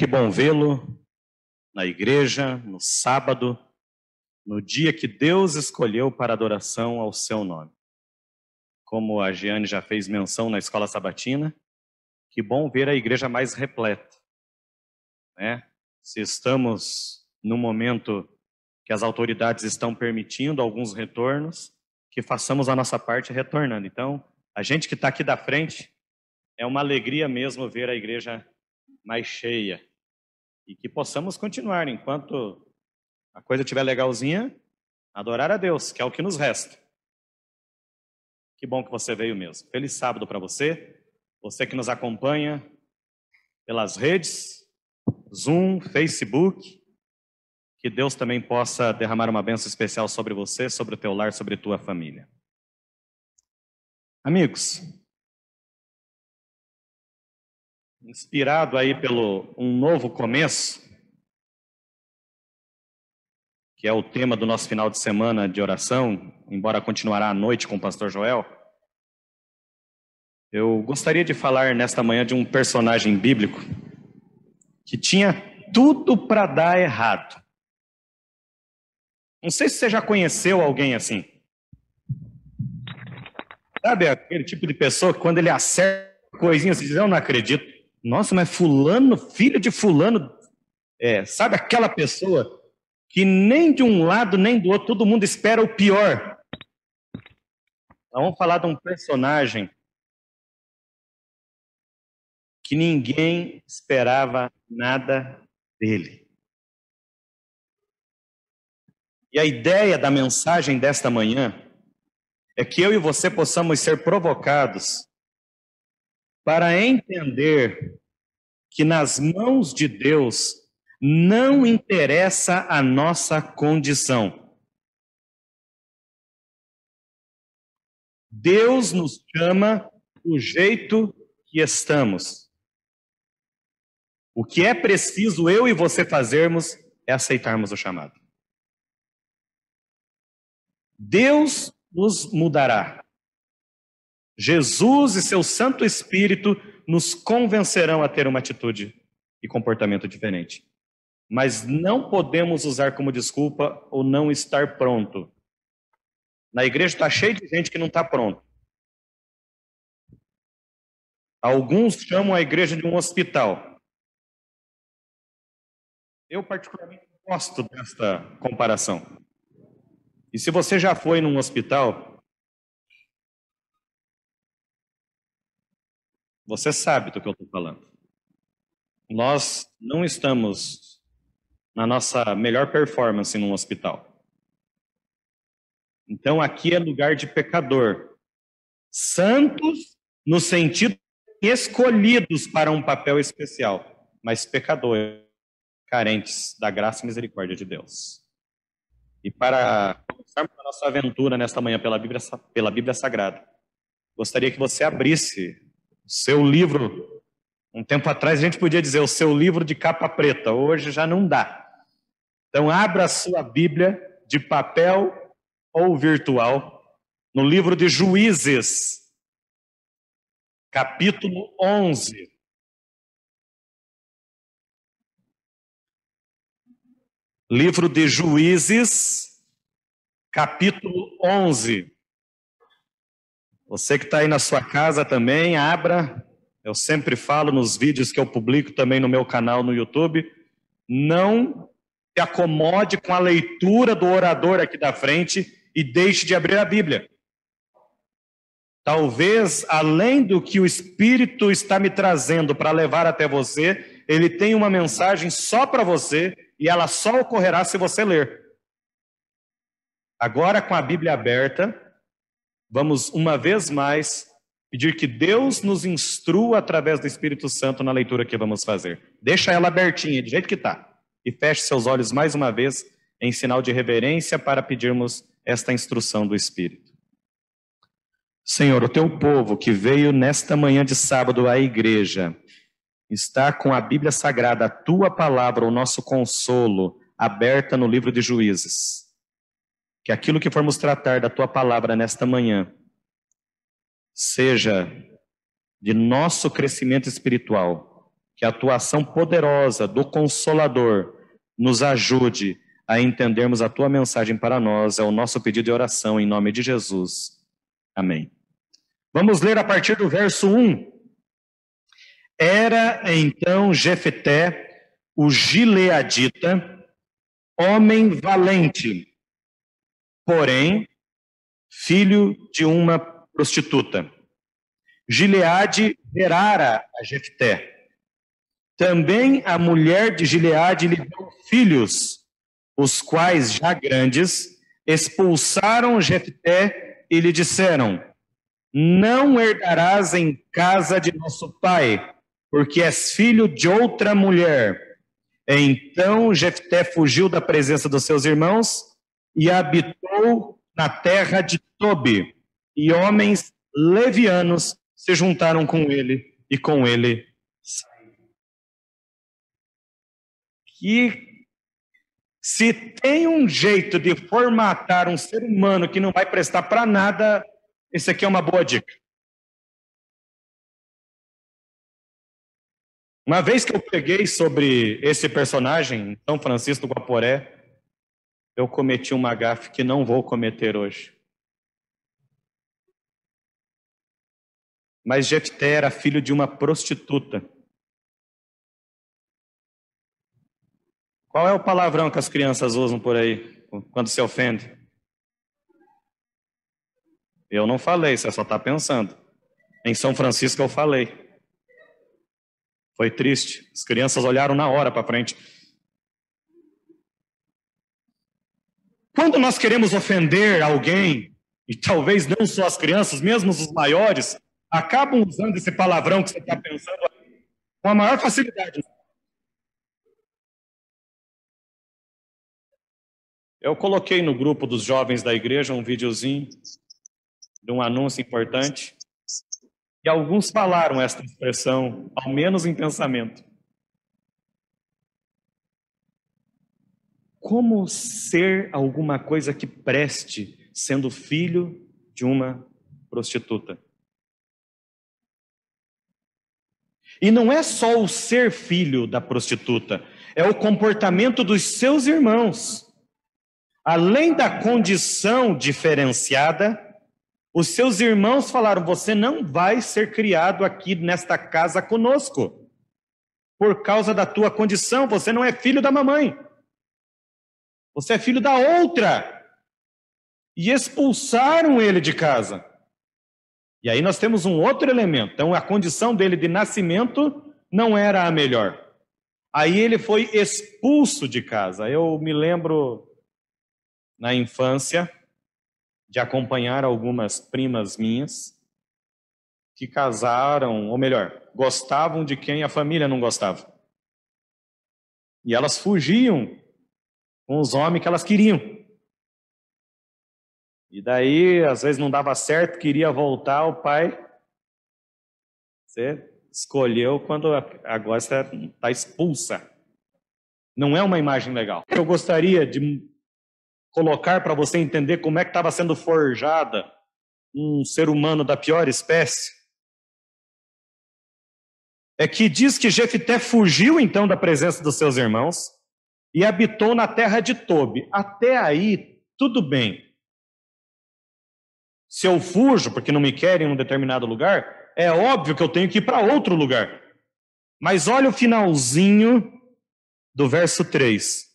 Que bom vê-lo na igreja, no sábado, no dia que Deus escolheu para adoração ao seu nome. Como a Giane já fez menção na escola sabatina, que bom ver a igreja mais repleta. Né? Se estamos no momento que as autoridades estão permitindo alguns retornos, que façamos a nossa parte retornando. Então, a gente que está aqui da frente, é uma alegria mesmo ver a igreja mais cheia. E que possamos continuar, enquanto a coisa estiver legalzinha, adorar a Deus, que é o que nos resta. Que bom que você veio mesmo. Feliz sábado para você, você que nos acompanha pelas redes, Zoom, Facebook. Que Deus também possa derramar uma bênção especial sobre você, sobre o teu lar, sobre tua família. Amigos, inspirado aí pelo um novo começo, que é o tema do nosso final de semana de oração, embora continuará à noite com o pastor Joel. Eu gostaria de falar nesta manhã de um personagem bíblico que tinha tudo para dar errado. Não sei se você já conheceu alguém assim. Sabe aquele tipo de pessoa que quando ele acerta coisinha, você diz, eu não acredito. Nossa, mas fulano, filho de fulano, é, sabe aquela pessoa que nem de um lado nem do outro todo mundo espera o pior. Nós vamos falar de um personagem que ninguém esperava nada dele. E a ideia da mensagem desta manhã é que eu e você possamos ser provocados para entender que nas mãos de Deus não interessa a nossa condição. Deus nos chama do jeito que estamos. O que é preciso eu e você fazermos é aceitarmos o chamado. Deus nos mudará. Jesus e seu Santo Espírito nos convencerão a ter uma atitude e comportamento diferente. Mas não podemos usar como desculpa o não estar pronto. Na igreja está cheio de gente que não está pronto. Alguns chamam a igreja de um hospital. Eu, particularmente, gosto desta comparação. E se você já foi num hospital, você sabe do que eu estou falando. Nós não estamos na nossa melhor performance num hospital. Então aqui é lugar de pecador. Santos no sentido escolhidos para um papel especial, mas pecadores, carentes da graça e misericórdia de Deus. E para começarmos a nossa aventura nesta manhã pela Bíblia, pela Bíblia Sagrada, gostaria que você abrisse seu livro. Um tempo atrás a gente podia dizer o seu livro de capa preta, hoje já não dá. Então, abra a sua Bíblia de papel ou virtual no livro de Juízes, capítulo 11. Livro de Juízes, capítulo 11. Você que está aí na sua casa também, abra. Eu sempre falo nos vídeos que eu publico também no meu canal no YouTube. Não se acomode com a leitura do orador aqui da frente e deixe de abrir a Bíblia. Talvez, além do que o Espírito está me trazendo para levar até você, ele tem uma mensagem só para você e ela só ocorrerá se você ler. Agora, com a Bíblia aberta, vamos uma vez mais pedir que Deus nos instrua através do Espírito Santo na leitura que vamos fazer. Deixa ela abertinha, do jeito que está. E feche seus olhos mais uma vez, em sinal de reverência, para pedirmos esta instrução do Espírito. Senhor, o teu povo que veio nesta manhã de sábado à igreja, está com a Bíblia Sagrada, a tua palavra, o nosso consolo, aberta no livro de Juízes. Que aquilo que formos tratar da tua palavra nesta manhã seja de nosso crescimento espiritual, que a atuação poderosa do Consolador nos ajude a entendermos a tua mensagem para nós. É o nosso pedido de oração em nome de Jesus. Amém. Vamos ler a partir do verso 1. Era então Jefté, o gileadita, homem valente, porém filho de uma prostituta. Gileade gerara a Jefté. Também a mulher de Gileade lhe deu filhos, os quais, já grandes, expulsaram Jefté e lhe disseram: Não herdarás em casa de nosso pai, porque és filho de outra mulher. Então Jefté fugiu da presença dos seus irmãos e habitou na terra de Tobi, e homens levianos se juntaram com ele e com ele que se tem um jeito de formatar um ser humano que não vai prestar para nada, esse aqui é uma boa dica. Uma vez que eu peguei sobre esse personagem, São Francisco Guaporé, eu cometi uma gafe que não vou cometer hoje. Mas Jefté era filho de uma prostituta. Qual é o palavrão que as crianças usam por aí quando se ofende? Eu não falei, você só está pensando. Em São Francisco eu falei. Foi triste. As crianças olharam na hora para frente. Quando nós queremos ofender alguém, e talvez não só as crianças, mesmo os maiores, acabam usando esse palavrão que você está pensando com a maior facilidade. Eu coloquei no grupo dos jovens da igreja um videozinho de um anúncio importante. E alguns falaram esta expressão, ao menos em pensamento. Como ser alguma coisa que preste sendo filho de uma prostituta? E não é só o ser filho da prostituta, é o comportamento dos seus irmãos. Além da condição diferenciada, os seus irmãos falaram: Você não vai ser criado aqui nesta casa conosco, por causa da tua condição, você não é filho da mamãe, você é filho da outra. E expulsaram ele de casa. E aí nós temos um outro elemento. Então, a condição dele de nascimento não era a melhor. Aí ele foi expulso de casa. Eu me lembro na infância de acompanhar algumas primas minhas que casaram, ou melhor, gostavam de quem a família não gostava. E elas fugiam com os homens que elas queriam. E daí, às vezes não dava certo, queria voltar, o pai. Você escolheu quando agora você está expulsa. Não é uma imagem legal. Eu gostaria de colocar para você entender como é que estava sendo forjada um ser humano da pior espécie, é que diz que Jefté fugiu então da presença dos seus irmãos e habitou na terra de Tobi. Até aí, tudo bem. Se eu fujo porque não me querem em um determinado lugar, é óbvio que eu tenho que ir para outro lugar. Mas olha o finalzinho do verso 3.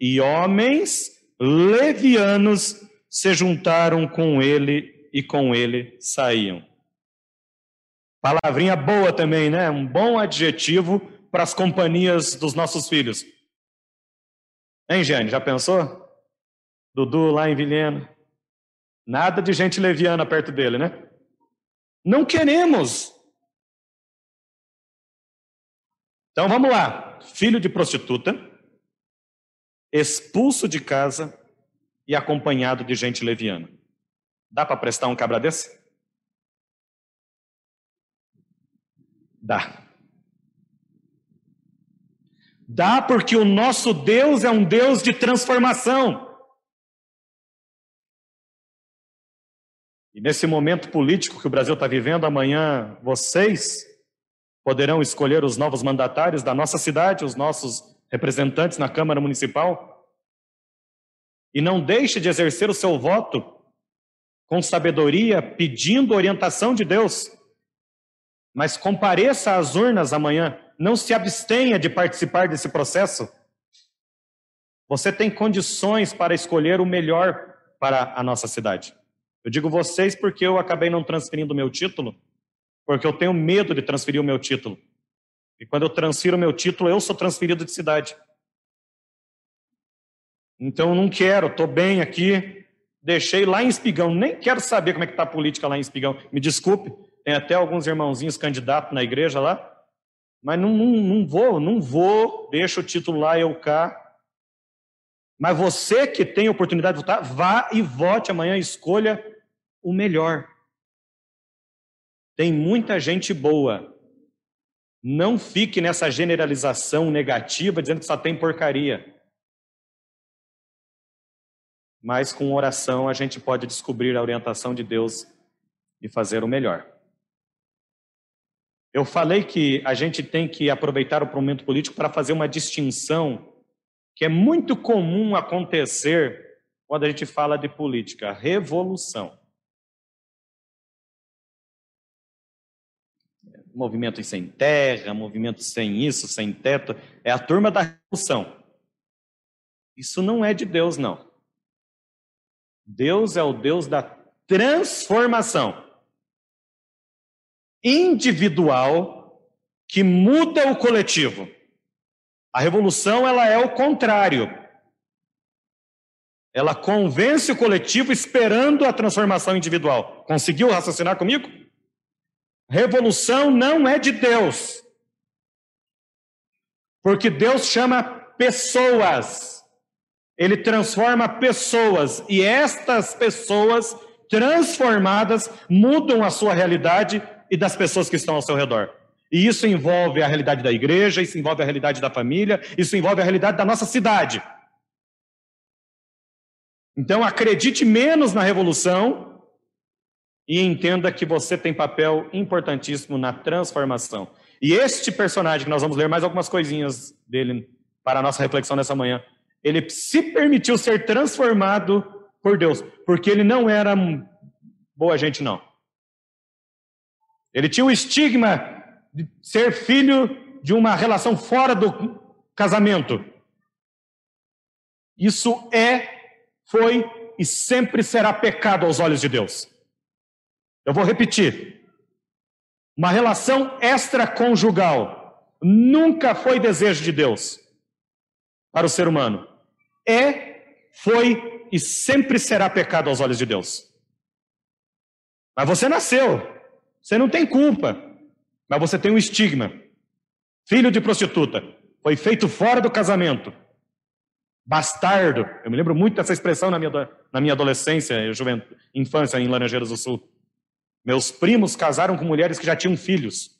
E homens levianos se juntaram com ele e com ele saíam. Palavrinha boa também, né? Um bom adjetivo para as companhias dos nossos filhos. Hein, Jane? Já pensou? Dudu lá em Vilhena. Nada de gente leviana perto dele, né? Não queremos. Então vamos lá. Filho de prostituta expulso de casa e acompanhado de gente leviana. Dá para prestar um cabra desse? Dá. Dá porque o nosso Deus é um Deus de transformação. E nesse momento político que o Brasil está vivendo, amanhã vocês poderão escolher os novos mandatários da nossa cidade, os nossos representantes na Câmara Municipal. E não deixe de exercer o seu voto com sabedoria, pedindo orientação de Deus. Mas compareça às urnas amanhã, não se abstenha de participar desse processo. Você tem condições para escolher o melhor para a nossa cidade. Eu digo vocês porque eu acabei não transferindo o meu título, porque eu tenho medo de transferir o meu título. E quando eu transfiro o meu título, eu sou transferido de cidade. Então não quero, estou bem aqui, deixei lá em Espigão, nem quero saber como é que está a política lá em Espigão. Me desculpe, tem até alguns irmãozinhos candidatos na igreja lá, mas não, não, não vou, não vou, deixa o título lá, eu cá. Mas você que tem oportunidade de votar, vá e vote amanhã, escolha o melhor. Tem muita gente boa. Não fique nessa generalização negativa dizendo que só tem porcaria. Mas com oração a gente pode descobrir a orientação de Deus e fazer o melhor. Eu falei que a gente tem que aproveitar o momento político para fazer uma distinção que é muito comum acontecer quando a gente fala de política, revolução. Movimento sem terra, movimento sem isso, sem teto, é a turma da revolução. Isso não é de Deus, não. Deus é o Deus da transformação individual que muda o coletivo. A revolução ela é o contrário. Ela convence o coletivo esperando a transformação individual. Conseguiu raciocinar comigo? Revolução não é de Deus. Porque Deus chama pessoas. Ele transforma pessoas e estas pessoas transformadas mudam a sua realidade e das pessoas que estão ao seu redor. E isso envolve a realidade da igreja, isso envolve a realidade da família, isso envolve a realidade da nossa cidade. Então acredite menos na revolução e entenda que você tem papel importantíssimo na transformação. E este personagem, que nós vamos ler mais algumas coisinhas dele para a nossa reflexão nessa manhã, ele se permitiu ser transformado por Deus, porque ele não era boa gente, não. Ele tinha o estigma de ser filho de uma relação fora do casamento. Isso é, foi e sempre será pecado aos olhos de Deus. Eu vou repetir. Uma relação extraconjugal nunca foi desejo de Deus para o ser humano. É, foi e sempre será pecado aos olhos de Deus. Mas você nasceu, você não tem culpa, mas você tem um estigma. Filho de prostituta, foi feito fora do casamento. Bastardo. Eu me lembro muito dessa expressão na minha, na minha adolescência, juventude, infância em Laranjeiras do Sul. Meus primos casaram com mulheres que já tinham filhos.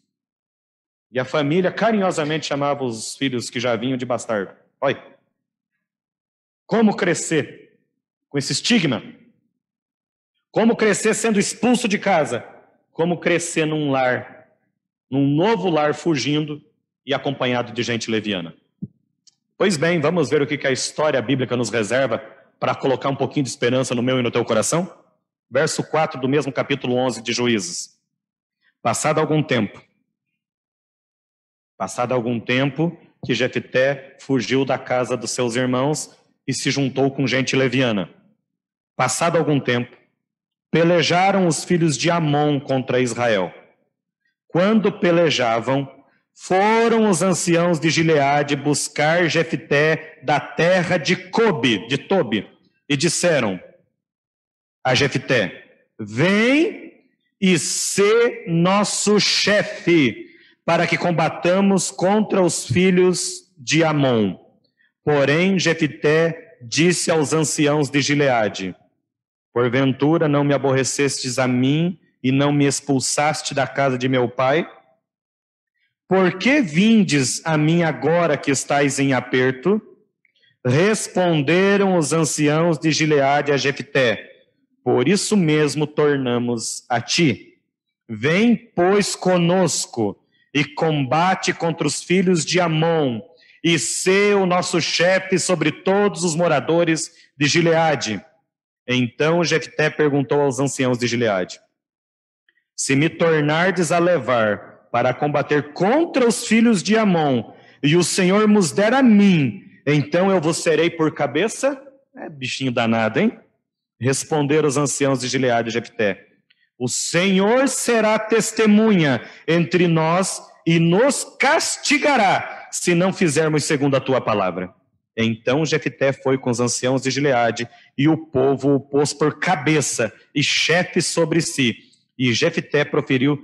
E a família carinhosamente chamava os filhos que já vinham de bastardo. Olha. Como crescer com esse estigma? Como crescer sendo expulso de casa? Como crescer num lar, num novo lar fugindo e acompanhado de gente leviana. Pois bem, vamos ver o que a história bíblica nos reserva para colocar um pouquinho de esperança no meu e no teu coração? Verso 4 do mesmo capítulo 11 de Juízes. Passado algum tempo, passado algum tempo, que Jefté fugiu da casa dos seus irmãos e se juntou com gente leviana. Passado algum tempo, pelejaram os filhos de Amon contra Israel. Quando pelejavam, foram os anciãos de Gileade buscar Jefté da terra de Cobe, de Tobi, e disseram a Jefté: Vem e sê nosso chefe, para que combatamos contra os filhos de Amon. Porém, Jefté disse aos anciãos de Gileade: Porventura não me aborrecestes a mim e não me expulsaste da casa de meu pai? Por que vindes a mim agora que estáis em aperto? Responderam os anciãos de Gileade a Jefté: Por isso mesmo tornamos a ti. Vem, pois, conosco, e combate contra os filhos de Amon, e ser o nosso chefe sobre todos os moradores de Gileade. Então Jefté perguntou aos anciãos de Gileade: Se me tornardes a levar para combater contra os filhos de Amon, e o Senhor nos der a mim, então eu vos serei por cabeça? É bichinho danado, hein? Responderam os anciãos de Gileade e Jefté: O Senhor será testemunha entre nós e nos castigará se não fizermos segundo a tua palavra. Então Jefté foi com os anciãos de Gileade e o povo o pôs por cabeça e chefe sobre si. E Jefté proferiu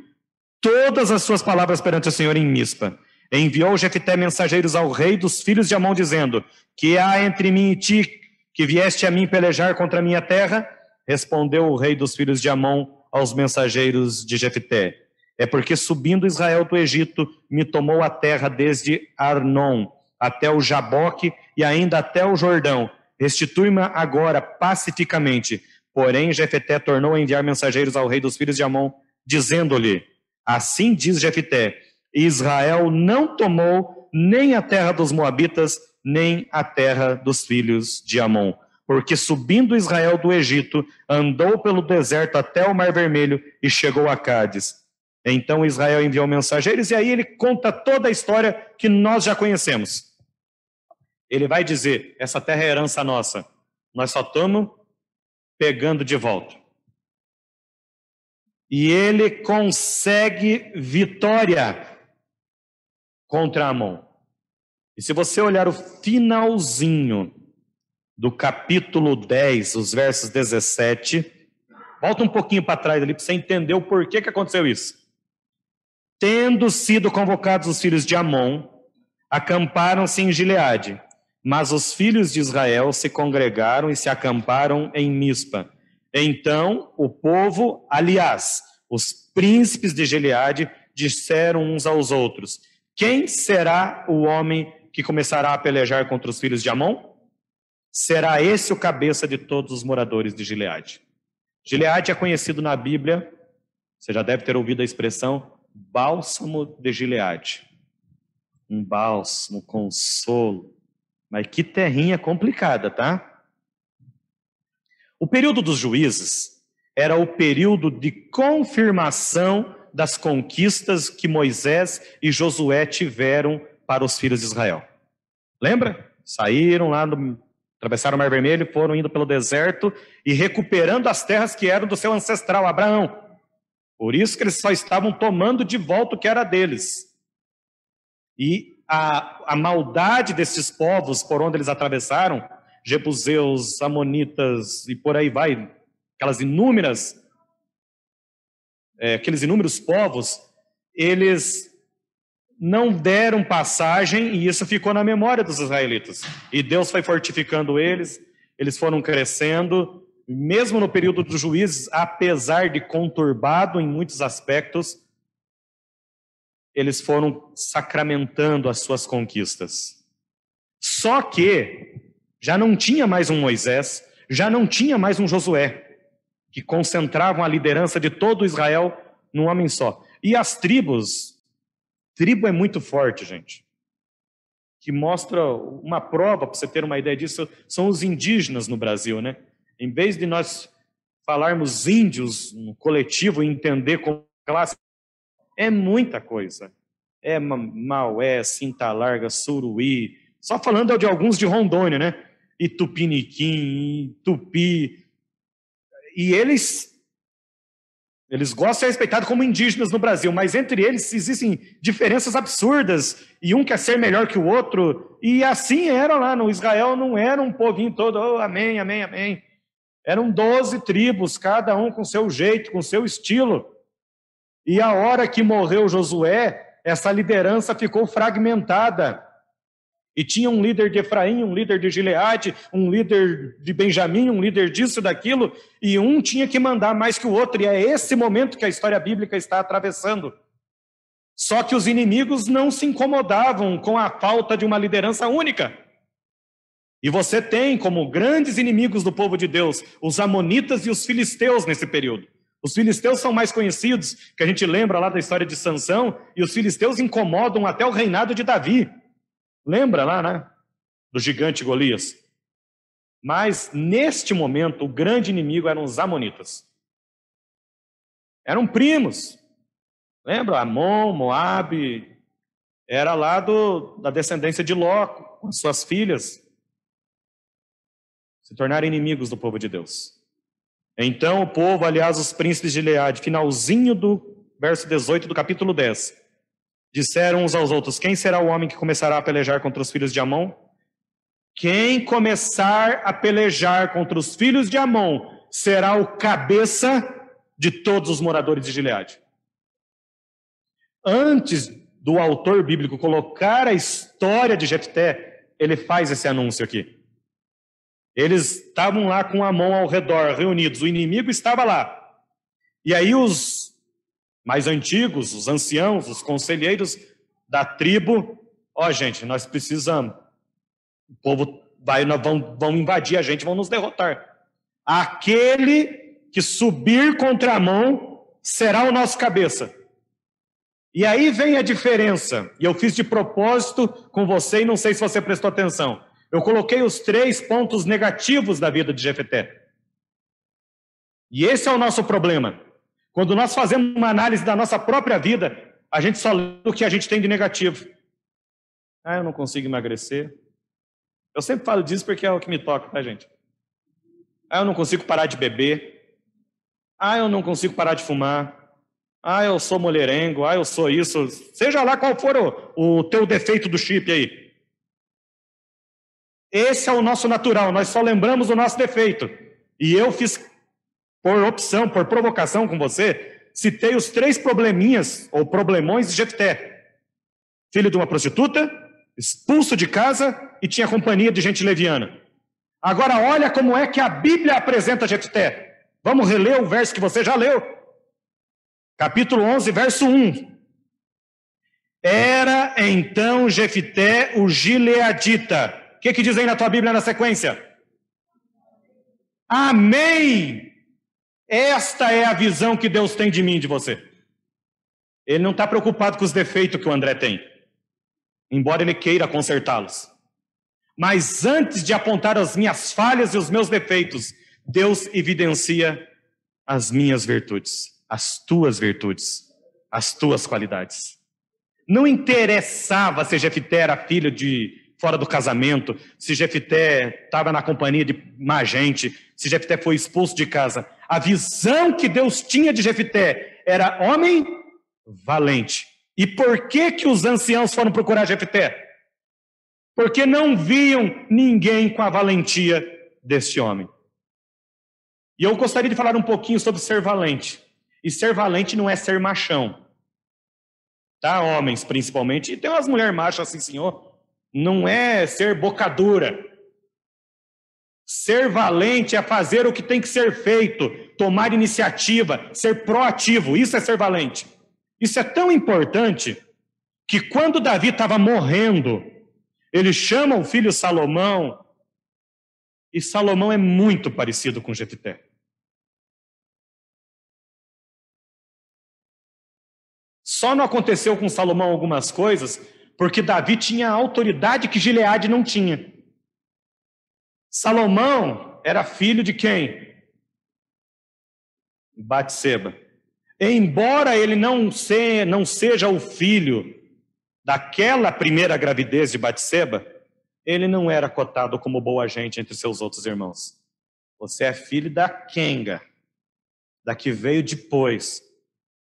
todas as suas palavras perante o Senhor em Mispa. Enviou Jefté mensageiros ao rei dos filhos de Amon, dizendo: Que há entre mim e ti, que vieste a mim pelejar contra a minha terra? Respondeu o rei dos filhos de Amon aos mensageiros de Jefté: é porque subindo Israel do Egito, me tomou a terra desde Arnon até o Jaboque e ainda até o Jordão. Restitui-me agora pacificamente. Porém, Jefeté tornou a enviar mensageiros ao rei dos filhos de Amon, dizendo-lhe: Assim diz Jefeté: Israel não tomou nem a terra dos Moabitas, nem a terra dos filhos de Amon. Porque subindo Israel do Egito, andou pelo deserto até o Mar Vermelho e chegou a Cádiz. Então Israel enviou mensageiros e aí ele conta toda a história que nós já conhecemos. Ele vai dizer: essa terra é herança nossa, nós só estamos pegando de volta. E ele consegue vitória contra Amon. E se você olhar o finalzinho do capítulo 10, os versos 17, volta um pouquinho para trás ali para você entender o porquê que aconteceu isso. Tendo sido convocados os filhos de Amon, acamparam-se em Gileade, mas os filhos de Israel se congregaram e se acamparam em Mispa. Então o povo, aliás, os príncipes de Gileade, disseram uns aos outros: Quem será o homem que começará a pelejar contra os filhos de Amon? Será esse o cabeça de todos os moradores de Gileade. Gileade é conhecido na Bíblia, você já deve ter ouvido a expressão bálsamo de Gileade. Um bálsamo, consolo. Mas que terrinha complicada, tá? O período dos juízes era o período de confirmação das conquistas que Moisés e Josué tiveram para os filhos de Israel. Lembra? Saíram lá, atravessaram o Mar Vermelho, foram indo pelo deserto e recuperando as terras que eram do seu ancestral Abraão. Por isso que eles só estavam tomando de volta o que era deles. E a, a maldade desses povos por onde eles atravessaram, Jebuseus, Amonitas e por aí vai, aquelas inúmeras, é, aqueles inúmeros povos, eles não deram passagem e isso ficou na memória dos israelitas. E Deus foi fortificando eles, eles foram crescendo mesmo no período dos juízes, apesar de conturbado em muitos aspectos, eles foram sacramentando as suas conquistas. Só que já não tinha mais um Moisés, já não tinha mais um Josué, que concentravam a liderança de todo Israel num homem só. E as tribos, tribo é muito forte, gente. Que mostra uma prova, para você ter uma ideia disso, são os indígenas no Brasil, né? Em vez de nós falarmos índios no coletivo e entender como classe, é muita coisa. É Maué, Cinta Larga, Suruí, só falando de alguns de Rondônia, né? Itupiniquim, Tupi. E eles eles gostam de ser respeitados como indígenas no Brasil, mas entre eles existem diferenças absurdas, e um quer ser melhor que o outro, e assim era lá no Israel, não era um povinho todo, oh, amém, amém, amém. Eram doze tribos, cada um com seu jeito, com seu estilo. E a hora que morreu Josué, essa liderança ficou fragmentada. E tinha um líder de Efraim, um líder de Gileade, um líder de Benjamim, um líder disso, daquilo, e um tinha que mandar mais que o outro, e é esse momento que a história bíblica está atravessando. Só que os inimigos não se incomodavam com a falta de uma liderança única. E você tem como grandes inimigos do povo de Deus os Amonitas e os Filisteus nesse período. Os filisteus são mais conhecidos, que a gente lembra lá da história de Sansão, e os filisteus incomodam até o reinado de Davi. Lembra lá, né? Do gigante Golias. Mas, neste momento, o grande inimigo eram os amonitas. Eram primos. Lembra? Amon, Moabe, era lá do, da descendência de Ló, com as suas filhas. Se tornaram inimigos do povo de Deus. Então o povo, aliás, os príncipes de Gileade, finalzinho do verso 18 do capítulo 10, disseram uns aos outros: Quem será o homem que começará a pelejar contra os filhos de Amon? Quem começar a pelejar contra os filhos de Amon será o cabeça de todos os moradores de Gileade. Antes do autor bíblico colocar a história de Jefté, ele faz esse anúncio aqui. Eles estavam lá com Amon ao redor, reunidos, o inimigo estava lá. E aí os mais antigos, os anciãos, os conselheiros da tribo, ó oh, gente, nós precisamos, o povo vai, vão, vão invadir a gente, vão nos derrotar. Aquele que subir contra Amon será o nosso cabeça. E aí vem a diferença, e eu fiz de propósito com você, e não sei se você prestou atenção. Eu coloquei os três pontos negativos da vida de Jefeté. E esse é o nosso problema. Quando nós fazemos uma análise da nossa própria vida, a gente só lê o que a gente tem de negativo. Ah, eu não consigo emagrecer. Eu sempre falo disso porque é o que me toca, tá, gente? Ah, eu não consigo parar de beber. Ah, eu não consigo parar de fumar. Ah, eu sou mulherengo, ah, eu sou isso. Seja lá qual for o, o teu defeito do chip aí. Esse é o nosso natural, nós só lembramos o nosso defeito. E eu fiz, por opção, por provocação com você, citei os três probleminhas, ou problemões de Jefté. Filho de uma prostituta, expulso de casa e tinha companhia de gente leviana. Agora olha como é que a Bíblia apresenta Jefté. Vamos reler o verso que você já leu capítulo 11, verso 1. Era então Jefité o gileadita. Que, que diz aí na tua Bíblia na sequência? Amém! Esta é a visão que Deus tem de mim e de você. Ele não está preocupado com os defeitos que o André tem, embora ele queira consertá-los. Mas antes de apontar as minhas falhas e os meus defeitos, Deus evidencia as minhas virtudes as tuas virtudes, as tuas qualidades. Não interessava se Jefité era filho de fora do casamento, se Jefité estava na companhia de má gente, se Jefité foi expulso de casa. A visão que Deus tinha de Jefité era homem valente. E por que que os anciãos foram procurar Jefité? Porque não viam ninguém com a valentia deste homem. E eu gostaria de falar um pouquinho sobre ser valente. E ser valente não é ser machão. Tá? Homens, principalmente. E tem umas mulheres machas assim, senhor. Não é ser bocadura. Ser valente é fazer o que tem que ser feito, tomar iniciativa, ser proativo. Isso é ser valente. Isso é tão importante que quando Davi estava morrendo, ele chama o filho Salomão, e Salomão é muito parecido com Jefité. Só não aconteceu com Salomão algumas coisas porque Davi tinha a autoridade que Gileade não tinha. Salomão era filho de quem? Batseba. Embora ele não, se, não seja o filho daquela primeira gravidez de Batseba, ele não era cotado como boa gente entre seus outros irmãos. Você é filho da Kenga, da que veio depois,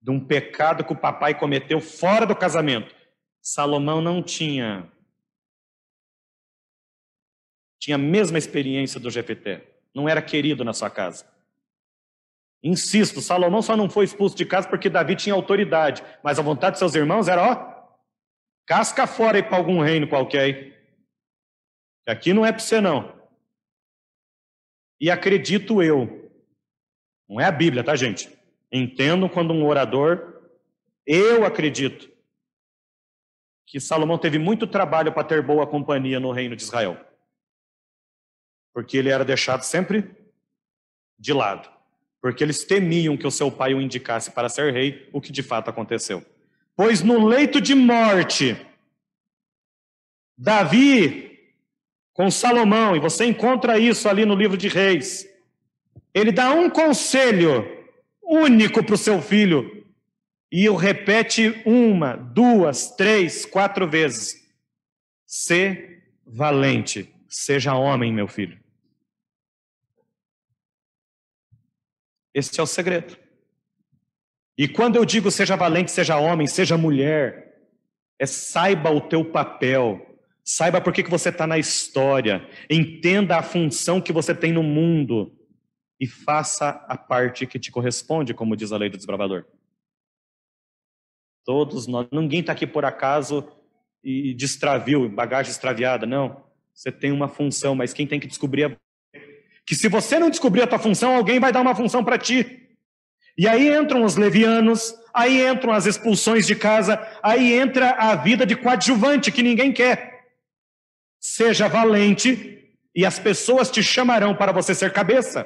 de um pecado que o papai cometeu fora do casamento. Salomão não tinha tinha a mesma experiência do GPT. Não era querido na sua casa. Insisto, Salomão só não foi expulso de casa porque Davi tinha autoridade, mas a vontade de seus irmãos era, ó, casca fora aí para algum reino qualquer. Aqui não é para você não. E acredito eu, não é a Bíblia, tá, gente? Entendam quando um orador, eu acredito, que Salomão teve muito trabalho para ter boa companhia no reino de Israel. Porque ele era deixado sempre de lado. porque eles temiam que o seu pai o indicasse para ser rei, o que de fato aconteceu. Pois no leito de morte, Davi com Salomão, e você encontra isso ali no livro de Reis, ele dá um conselho único para o seu filho, e o repete uma, duas, três, quatro vezes: Sê valente, seja homem, meu filho. Esse é o segredo. E quando eu digo seja valente, seja homem, seja mulher, é saiba o teu papel, saiba por que, que você está na história, entenda a função que você tem no mundo e faça a parte que te corresponde, como diz a lei do desbravador. Todos nós, ninguém está aqui por acaso e distravio, bagagem extraviada, não. Você tem uma função, mas quem tem que descobrir é que se você não descobrir a tua função, alguém vai dar uma função para ti. E aí entram os levianos, aí entram as expulsões de casa, aí entra a vida de coadjuvante que ninguém quer. Seja valente e as pessoas te chamarão para você ser cabeça.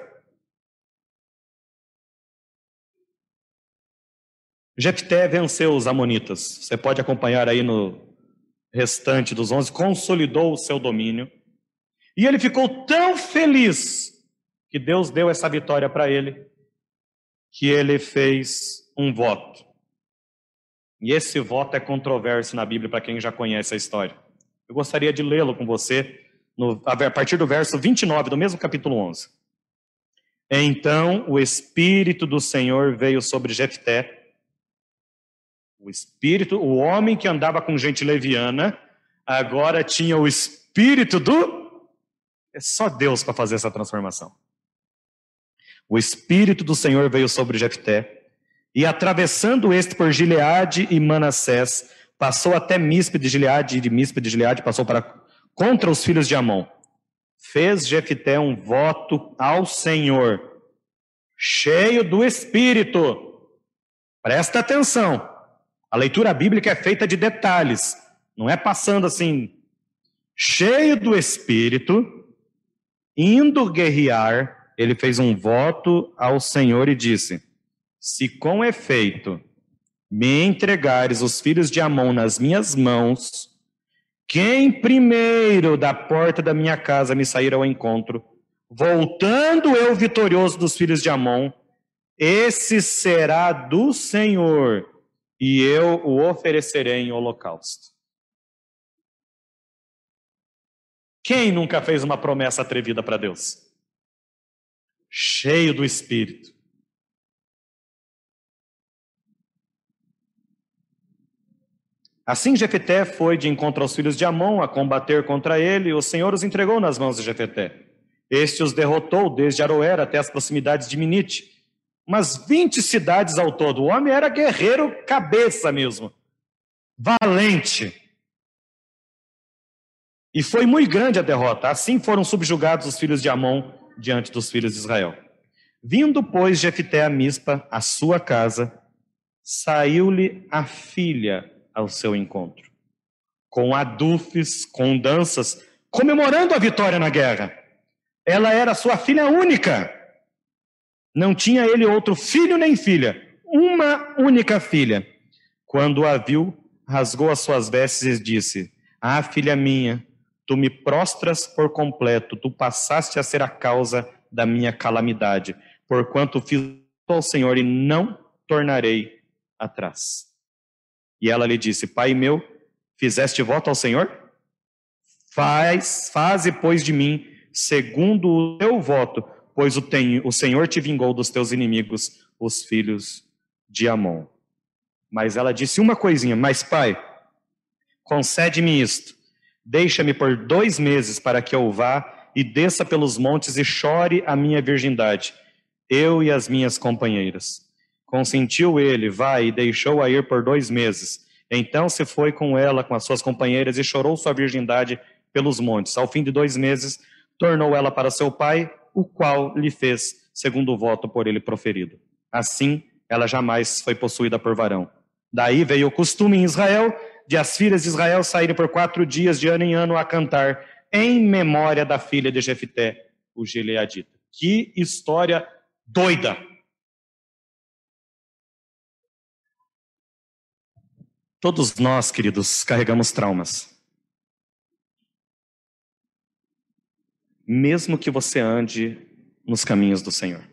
Jefté venceu os amonitas. Você pode acompanhar aí no restante dos onze, consolidou o seu domínio. E ele ficou tão feliz que Deus deu essa vitória para ele, que ele fez um voto. E esse voto é controverso na Bíblia para quem já conhece a história. Eu gostaria de lê-lo com você no, a partir do verso 29 do mesmo capítulo 11. Então o Espírito do Senhor veio sobre Jefté, o espírito, o homem que andava com gente leviana, agora tinha o espírito do. É só Deus para fazer essa transformação. O espírito do Senhor veio sobre Jefté, e atravessando este por Gileade e Manassés, passou até Mispe de Gileade, e de Mispe de Gileade passou para contra os filhos de Amon. Fez Jefté um voto ao Senhor, cheio do espírito. Presta atenção. A leitura bíblica é feita de detalhes, não é passando assim, cheio do espírito, indo guerrear, ele fez um voto ao Senhor e disse: Se com efeito me entregares os filhos de Amon nas minhas mãos, quem primeiro da porta da minha casa me sair ao encontro, voltando eu vitorioso dos filhos de Amon, esse será do Senhor e eu o oferecerei em holocausto. Quem nunca fez uma promessa atrevida para Deus? Cheio do Espírito. Assim Jefeté foi de encontro aos filhos de Amon a combater contra ele, e o Senhor os entregou nas mãos de Jefeté. Este os derrotou desde Aroer até as proximidades de Minite, umas 20 cidades ao todo. O homem era guerreiro cabeça mesmo, valente. E foi muito grande a derrota. Assim foram subjugados os filhos de Amon diante dos filhos de Israel. Vindo, pois, Jefité a Mispa, a sua casa, saiu-lhe a filha ao seu encontro, com adufes, com danças, comemorando a vitória na guerra. Ela era sua filha única. Não tinha ele outro filho nem filha, uma única filha. Quando a viu, rasgou as suas vestes e disse: Ah, filha minha, tu me prostras por completo, tu passaste a ser a causa da minha calamidade, porquanto fiz ao Senhor e não tornarei atrás. E ela lhe disse: Pai meu, fizeste voto ao Senhor? Faz, faze, pois, de mim, segundo o teu voto, pois o, tem, o Senhor te vingou dos teus inimigos, os filhos de Amon. Mas ela disse uma coisinha: Mas, pai, concede-me isto. Deixa-me por dois meses para que eu vá e desça pelos montes e chore a minha virgindade, eu e as minhas companheiras. Consentiu ele, vai, e deixou-a ir por dois meses. Então se foi com ela, com as suas companheiras, e chorou sua virgindade pelos montes. Ao fim de dois meses, tornou ela para seu pai, o qual lhe fez, segundo o voto por ele proferido. Assim, ela jamais foi possuída por varão. Daí veio o costume em Israel de as filhas de Israel saírem por quatro dias de ano em ano a cantar em memória da filha de Jefité, o gileadita. Que história doida! Todos nós, queridos, carregamos traumas. Mesmo que você ande nos caminhos do Senhor.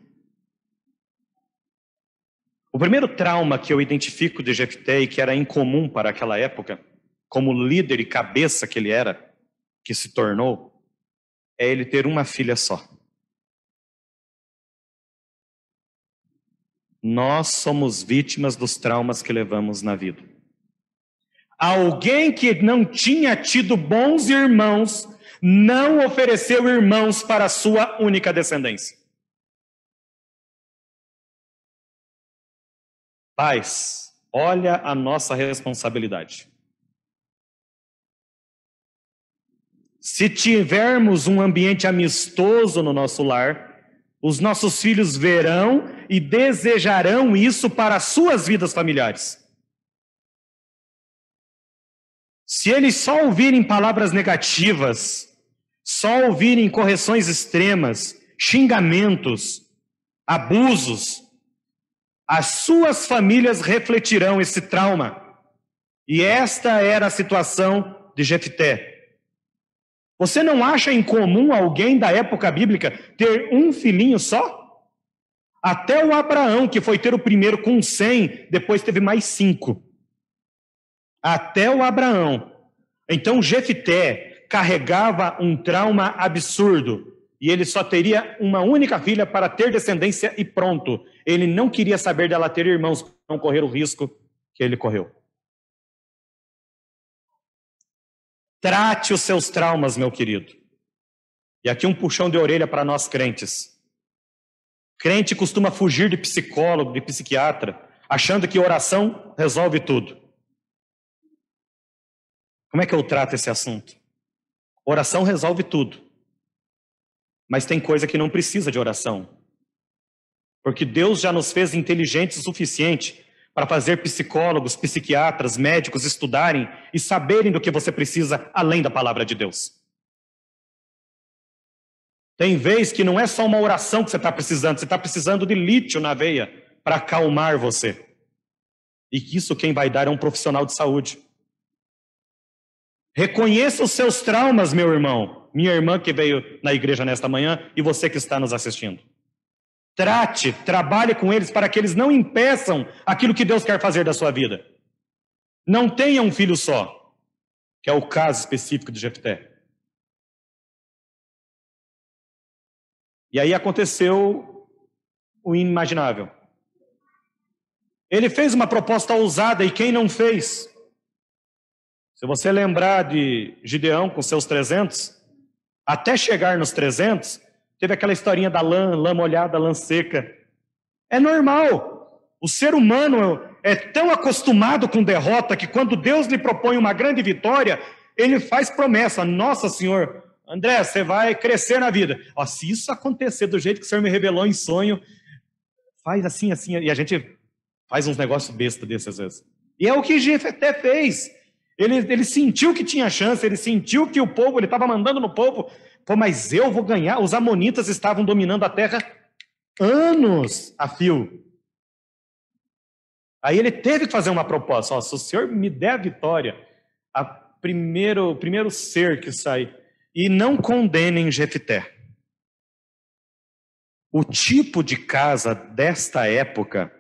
O primeiro trauma que eu identifico de Jefté e que era incomum para aquela época, como líder e cabeça que ele era, que se tornou, é ele ter uma filha só. Nós somos vítimas dos traumas que levamos na vida. Alguém que não tinha tido bons irmãos não ofereceu irmãos para sua única descendência. Pais, olha a nossa responsabilidade. Se tivermos um ambiente amistoso no nosso lar, os nossos filhos verão e desejarão isso para as suas vidas familiares. Se eles só ouvirem palavras negativas, só ouvirem correções extremas, xingamentos, abusos, as suas famílias refletirão esse trauma. E esta era a situação de Jefté. Você não acha incomum alguém da época bíblica ter um filhinho só? Até o Abraão, que foi ter o primeiro com cem, depois teve mais cinco. Até o Abraão. Então Jefté carregava um trauma absurdo. E ele só teria uma única filha para ter descendência e pronto. Ele não queria saber dela ter irmãos para não correr o risco que ele correu. Trate os seus traumas, meu querido. E aqui um puxão de orelha para nós crentes. Crente costuma fugir de psicólogo, de psiquiatra, achando que oração resolve tudo. Como é que eu trato esse assunto? Oração resolve tudo. Mas tem coisa que não precisa de oração. Porque Deus já nos fez inteligentes o suficiente para fazer psicólogos, psiquiatras, médicos estudarem e saberem do que você precisa além da palavra de Deus. Tem vez que não é só uma oração que você está precisando, você está precisando de lítio na veia para acalmar você. E que isso quem vai dar é um profissional de saúde. Reconheça os seus traumas, meu irmão, minha irmã que veio na igreja nesta manhã e você que está nos assistindo. Trate, trabalhe com eles para que eles não impeçam aquilo que Deus quer fazer da sua vida. Não tenha um filho só, que é o caso específico de Jefté. E aí aconteceu o inimaginável. Ele fez uma proposta ousada e quem não fez? Se você lembrar de Gideão com seus 300, até chegar nos 300, Teve aquela historinha da lã, lã molhada, lã seca. É normal. O ser humano é tão acostumado com derrota que quando Deus lhe propõe uma grande vitória, ele faz promessa. Nossa, Senhor, André, você vai crescer na vida. Ó, se isso acontecer do jeito que o Senhor me revelou em sonho, faz assim, assim. E a gente faz uns negócios besta desses às vezes. E é o que Jefeté fez. Ele, ele sentiu que tinha chance, ele sentiu que o povo, ele estava mandando no povo, Pô, mas eu vou ganhar. Os amonitas estavam dominando a terra anos a fio. Aí ele teve que fazer uma proposta. Ó, se o senhor me der a vitória, a primeiro, o primeiro ser que sai, e não condenem Jefté. O tipo de casa desta época,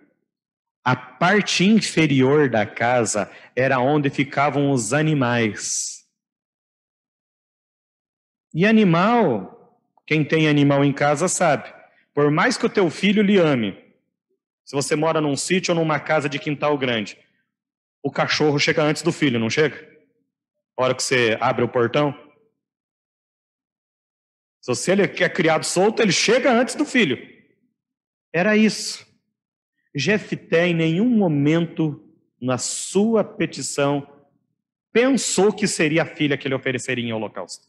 a parte inferior da casa era onde ficavam os animais. E animal, quem tem animal em casa sabe, por mais que o teu filho lhe ame, se você mora num sítio ou numa casa de quintal grande, o cachorro chega antes do filho, não chega? A hora que você abre o portão. Se você é criado solto, ele chega antes do filho. Era isso. Jefté em nenhum momento na sua petição pensou que seria a filha que ele ofereceria em holocausto.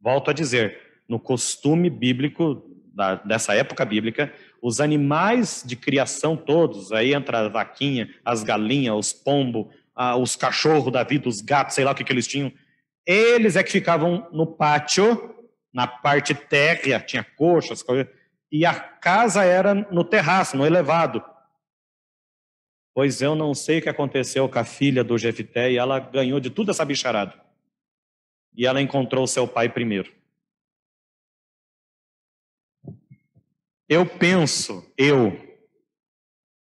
Volto a dizer, no costume bíblico da, dessa época bíblica, os animais de criação todos, aí entra a vaquinha, as galinhas, os pombos, os cachorros da vida, os gatos, sei lá o que, que eles tinham, eles é que ficavam no pátio, na parte térrea, tinha coxas, e a casa era no terraço, no elevado. Pois eu não sei o que aconteceu com a filha do Jefité e ela ganhou de tudo essa bicharada. E ela encontrou seu pai primeiro. Eu penso, eu,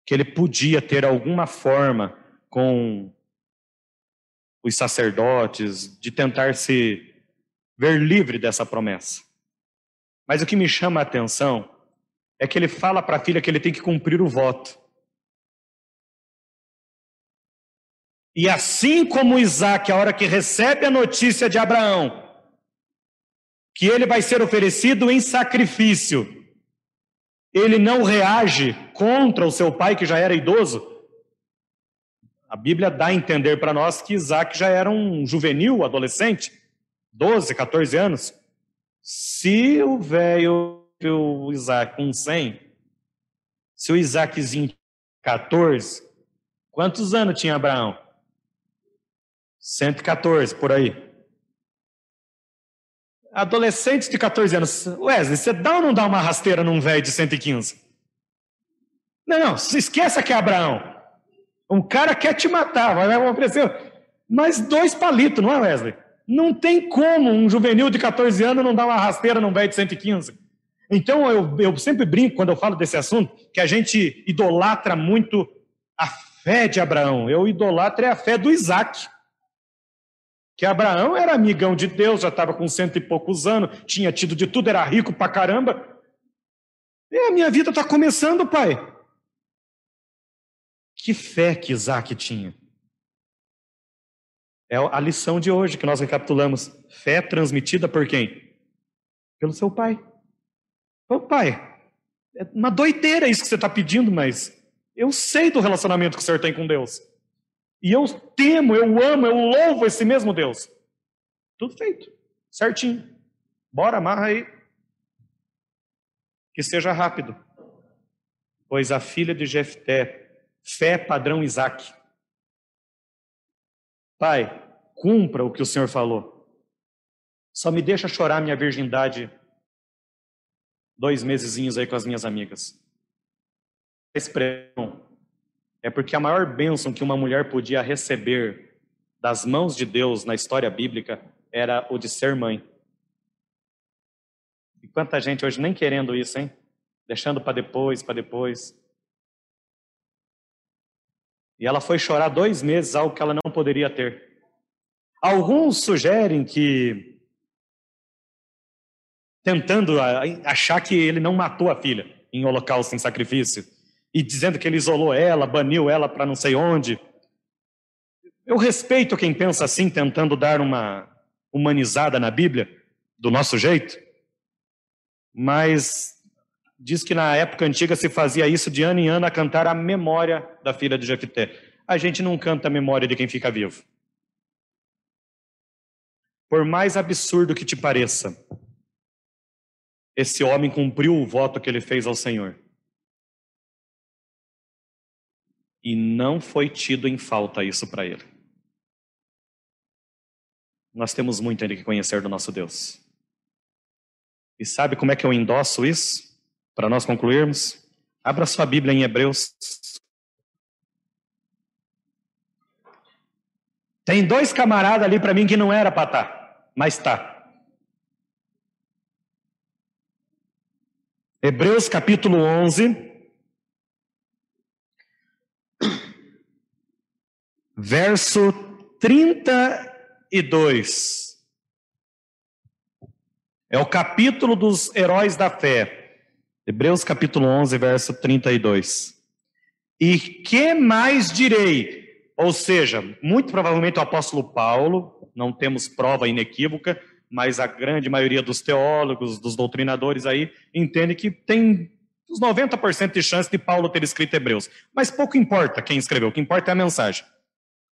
que ele podia ter alguma forma com os sacerdotes de tentar se ver livre dessa promessa. Mas o que me chama a atenção é que ele fala para a filha que ele tem que cumprir o voto. E assim como Isaac, a hora que recebe a notícia de Abraão, que ele vai ser oferecido em sacrifício, ele não reage contra o seu pai que já era idoso. A Bíblia dá a entender para nós que Isaac já era um juvenil, adolescente, 12, 14 anos. Se o velho, o Isaac com 100, se o Isaaczinho 14, quantos anos tinha Abraão? 114, por aí. Adolescentes de 14 anos. Wesley, você dá ou não dá uma rasteira num velho de 115? Não, não, se esqueça que é Abraão. Um cara quer te matar, vai oferecer mais dois palitos, não é, Wesley? Não tem como um juvenil de 14 anos não dar uma rasteira num velho de 115. Então, eu, eu sempre brinco quando eu falo desse assunto, que a gente idolatra muito a fé de Abraão. Eu idolatro é a fé do Isaac. Que Abraão era amigão de Deus, já estava com cento e poucos anos, tinha tido de tudo, era rico pra caramba. E a minha vida está começando, pai. Que fé que Isaac tinha. É a lição de hoje que nós recapitulamos. Fé transmitida por quem? Pelo seu pai. Ô pai, é uma doideira isso que você está pedindo, mas eu sei do relacionamento que o senhor tem com Deus. E eu temo, eu amo, eu louvo esse mesmo Deus. Tudo feito, certinho. Bora, amarra aí. Que seja rápido. Pois a filha de Jefté, fé padrão Isaac. Pai, cumpra o que o Senhor falou. Só me deixa chorar minha virgindade dois mesezinhos aí com as minhas amigas. Expressão é porque a maior bênção que uma mulher podia receber das mãos de Deus na história bíblica era o de ser mãe. E quanta gente hoje nem querendo isso, hein? Deixando para depois, para depois. E ela foi chorar dois meses, algo que ela não poderia ter. Alguns sugerem que, tentando achar que ele não matou a filha em holocausto, em sacrifício, e dizendo que ele isolou ela, baniu ela para não sei onde. Eu respeito quem pensa assim, tentando dar uma humanizada na Bíblia, do nosso jeito, mas diz que na época antiga se fazia isso de ano em ano a cantar a memória da filha de Jefté. A gente não canta a memória de quem fica vivo. Por mais absurdo que te pareça, esse homem cumpriu o voto que ele fez ao Senhor. E não foi tido em falta isso para ele. Nós temos muito ainda que conhecer do nosso Deus. E sabe como é que eu endosso isso? Para nós concluirmos? Abra sua Bíblia em Hebreus. Tem dois camaradas ali para mim que não era para estar, tá, mas está. Hebreus capítulo 11. verso 32. É o capítulo dos heróis da fé. Hebreus capítulo 11, verso 32. E que mais direi? Ou seja, muito provavelmente o apóstolo Paulo, não temos prova inequívoca, mas a grande maioria dos teólogos, dos doutrinadores aí, entende que tem uns 90% de chance de Paulo ter escrito Hebreus. Mas pouco importa quem escreveu, o que importa é a mensagem.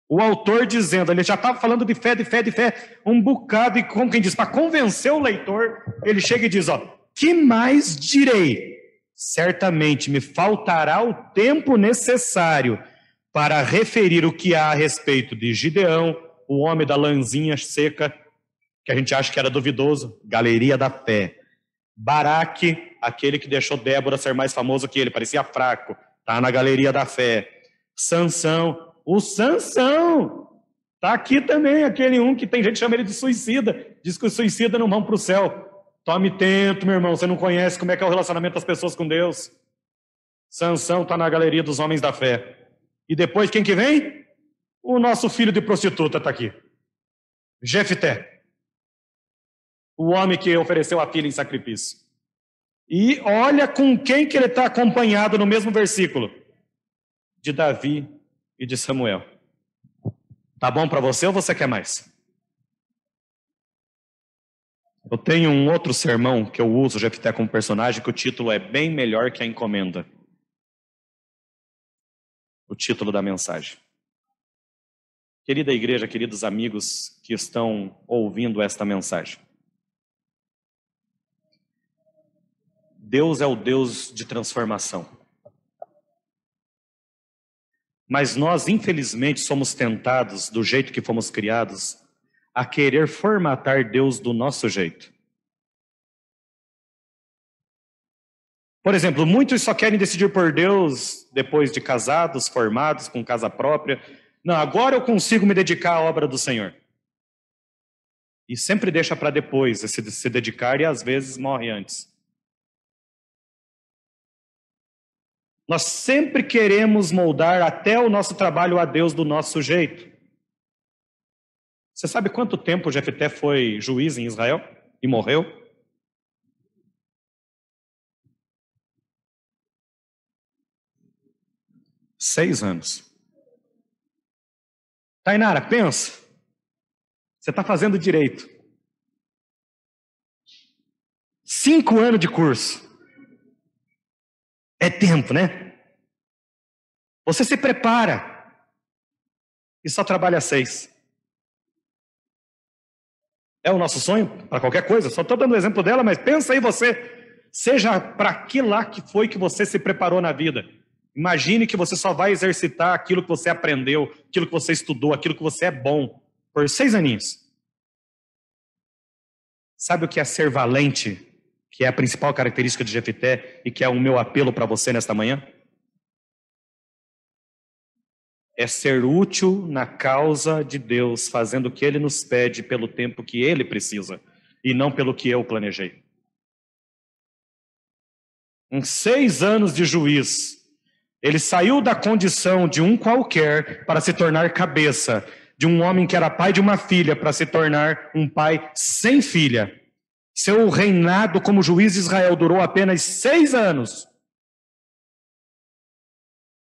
O autor dizendo, ele já estava falando de fé, de fé, de fé, um bocado, e como quem diz, para convencer o leitor, ele chega e diz: Ó, que mais direi? Certamente me faltará o tempo necessário para referir o que há a respeito de Gideão, o homem da lãzinha seca, que a gente acha que era duvidoso, galeria da fé. Baraque, aquele que deixou Débora ser mais famoso que ele, parecia fraco, está na galeria da fé. Sansão. O Sansão. Tá aqui também aquele um que tem gente que chama ele de suicida. Diz que os suicidas não vão para o céu. Tome tento, meu irmão. Você não conhece como é que é o relacionamento das pessoas com Deus. Sansão está na galeria dos homens da fé. E depois quem que vem? O nosso filho de prostituta está aqui. Jefté. O homem que ofereceu a filha em sacrifício. E olha com quem que ele está acompanhado no mesmo versículo. De Davi e de Samuel. Tá bom para você ou você quer mais? Eu tenho um outro sermão que eu uso Jefté como personagem, que o título é bem melhor que a encomenda. O título da mensagem. Querida igreja, queridos amigos que estão ouvindo esta mensagem. Deus é o Deus de transformação. Mas nós, infelizmente, somos tentados, do jeito que fomos criados, a querer formatar Deus do nosso jeito. Por exemplo, muitos só querem decidir por Deus depois de casados, formados, com casa própria. Não, agora eu consigo me dedicar à obra do Senhor. E sempre deixa para depois se, dedicar e às vezes morre antes. Nós sempre queremos moldar até o nosso trabalho a Deus do nosso jeito. Você sabe quanto tempo Jefté foi juiz em Israel e morreu? Seis anos. Tainara, pensa. Você está fazendo direito. Cinco anos de curso. É tempo, né? Você se prepara e só trabalha seis. É o nosso sonho para qualquer coisa. Só estou dando o exemplo dela, mas pensa aí você. Seja para aquilo lá que foi que você se preparou na vida. Imagine que você só vai exercitar aquilo que você aprendeu, aquilo que você estudou, aquilo que você é bom, por seis aninhos. Sabe o que é ser valente? Que é a principal característica de Jefité e que é o meu apelo para você nesta manhã? É ser útil na causa de Deus, fazendo o que Ele nos pede pelo tempo que Ele precisa e não pelo que eu planejei. Em seis anos de juiz, ele saiu da condição de um qualquer para se tornar cabeça, de um homem que era pai de uma filha para se tornar um pai sem filha. Seu reinado como juiz de Israel durou apenas seis anos.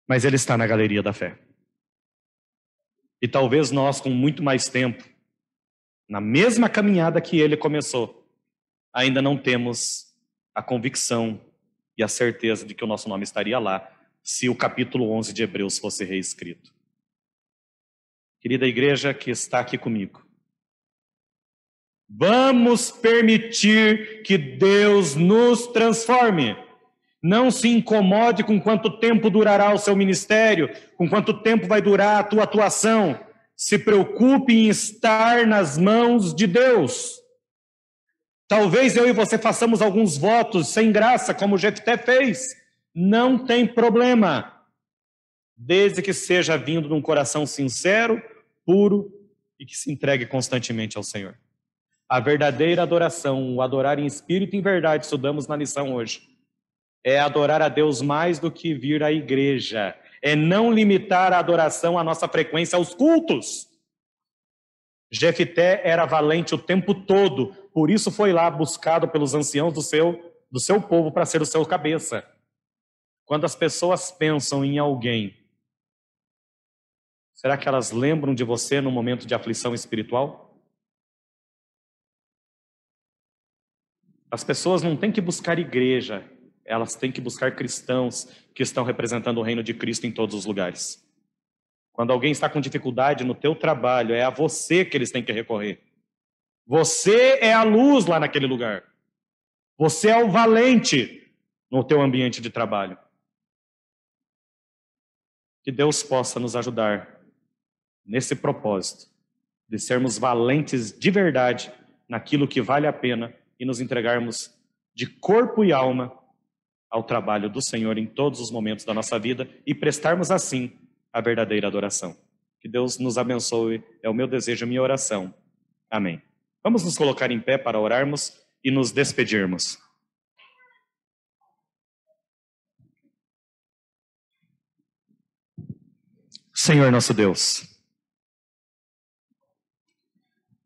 Mas ele está na galeria da fé. E talvez nós, com muito mais tempo, na mesma caminhada que ele começou, ainda não temos a convicção e a certeza de que o nosso nome estaria lá se o capítulo 11 de Hebreus fosse reescrito. Querida igreja que está aqui comigo, vamos permitir que Deus nos transforme. Não se incomode com quanto tempo durará o seu ministério, com quanto tempo vai durar a tua atuação. Se preocupe em estar nas mãos de Deus. Talvez eu e você façamos alguns votos sem graça, como Jefté fez. Não tem problema, desde que seja vindo de um coração sincero, puro e que se entregue constantemente ao Senhor. A verdadeira adoração, o adorar em espírito e em verdade, estudamos na lição hoje é adorar a Deus mais do que vir à igreja, é não limitar a adoração, a nossa frequência aos cultos. Jefité era valente o tempo todo, por isso foi lá buscado pelos anciãos do seu, do seu povo para ser o seu cabeça. Quando as pessoas pensam em alguém, será que elas lembram de você no momento de aflição espiritual? As pessoas não têm que buscar igreja, elas têm que buscar cristãos que estão representando o reino de Cristo em todos os lugares. Quando alguém está com dificuldade no teu trabalho, é a você que eles têm que recorrer. Você é a luz lá naquele lugar. Você é o valente no teu ambiente de trabalho. Que Deus possa nos ajudar nesse propósito de sermos valentes de verdade naquilo que vale a pena e nos entregarmos de corpo e alma ao trabalho do Senhor em todos os momentos da nossa vida e prestarmos assim a verdadeira adoração. Que Deus nos abençoe, é o meu desejo, a minha oração. Amém. Vamos nos colocar em pé para orarmos e nos despedirmos. Senhor nosso Deus,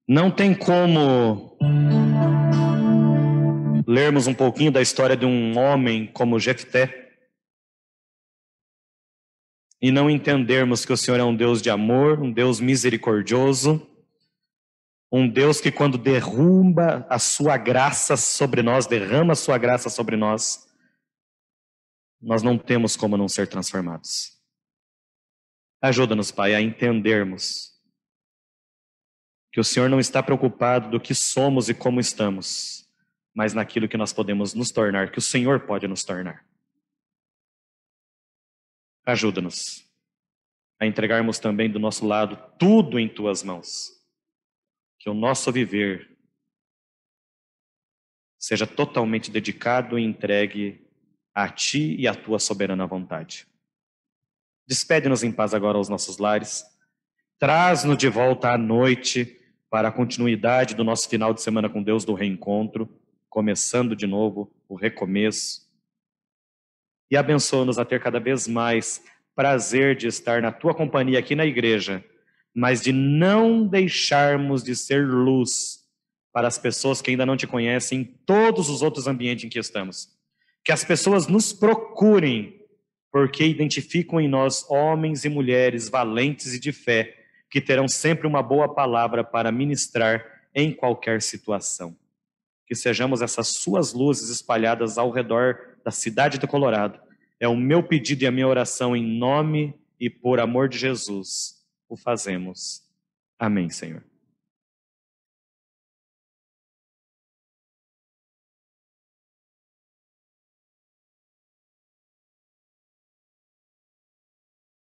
não tem como lermos um pouquinho da história de um homem como Jefté e não entendermos que o Senhor é um Deus de amor, um Deus misericordioso, um Deus que quando derruba a sua graça sobre nós, derrama a sua graça sobre nós, nós não temos como não ser transformados. Ajuda-nos, Pai, a entendermos que o Senhor não está preocupado do que somos e como estamos, mas naquilo que nós podemos nos tornar, que o Senhor pode nos tornar. Ajuda-nos a entregarmos também do nosso lado tudo em tuas mãos. Que o nosso viver seja totalmente dedicado e entregue a ti e à tua soberana vontade. Despede-nos em paz agora aos nossos lares. Traz-nos de volta à noite para a continuidade do nosso final de semana com Deus do reencontro, começando de novo o recomeço. E abençoa-nos a ter cada vez mais prazer de estar na tua companhia aqui na igreja, mas de não deixarmos de ser luz para as pessoas que ainda não te conhecem em todos os outros ambientes em que estamos. Que as pessoas nos procurem porque identificam em nós homens e mulheres valentes e de fé, que terão sempre uma boa palavra para ministrar em qualquer situação. Que sejamos essas suas luzes espalhadas ao redor da cidade do Colorado. É o meu pedido e a minha oração em nome e por amor de Jesus. O fazemos. Amém, Senhor.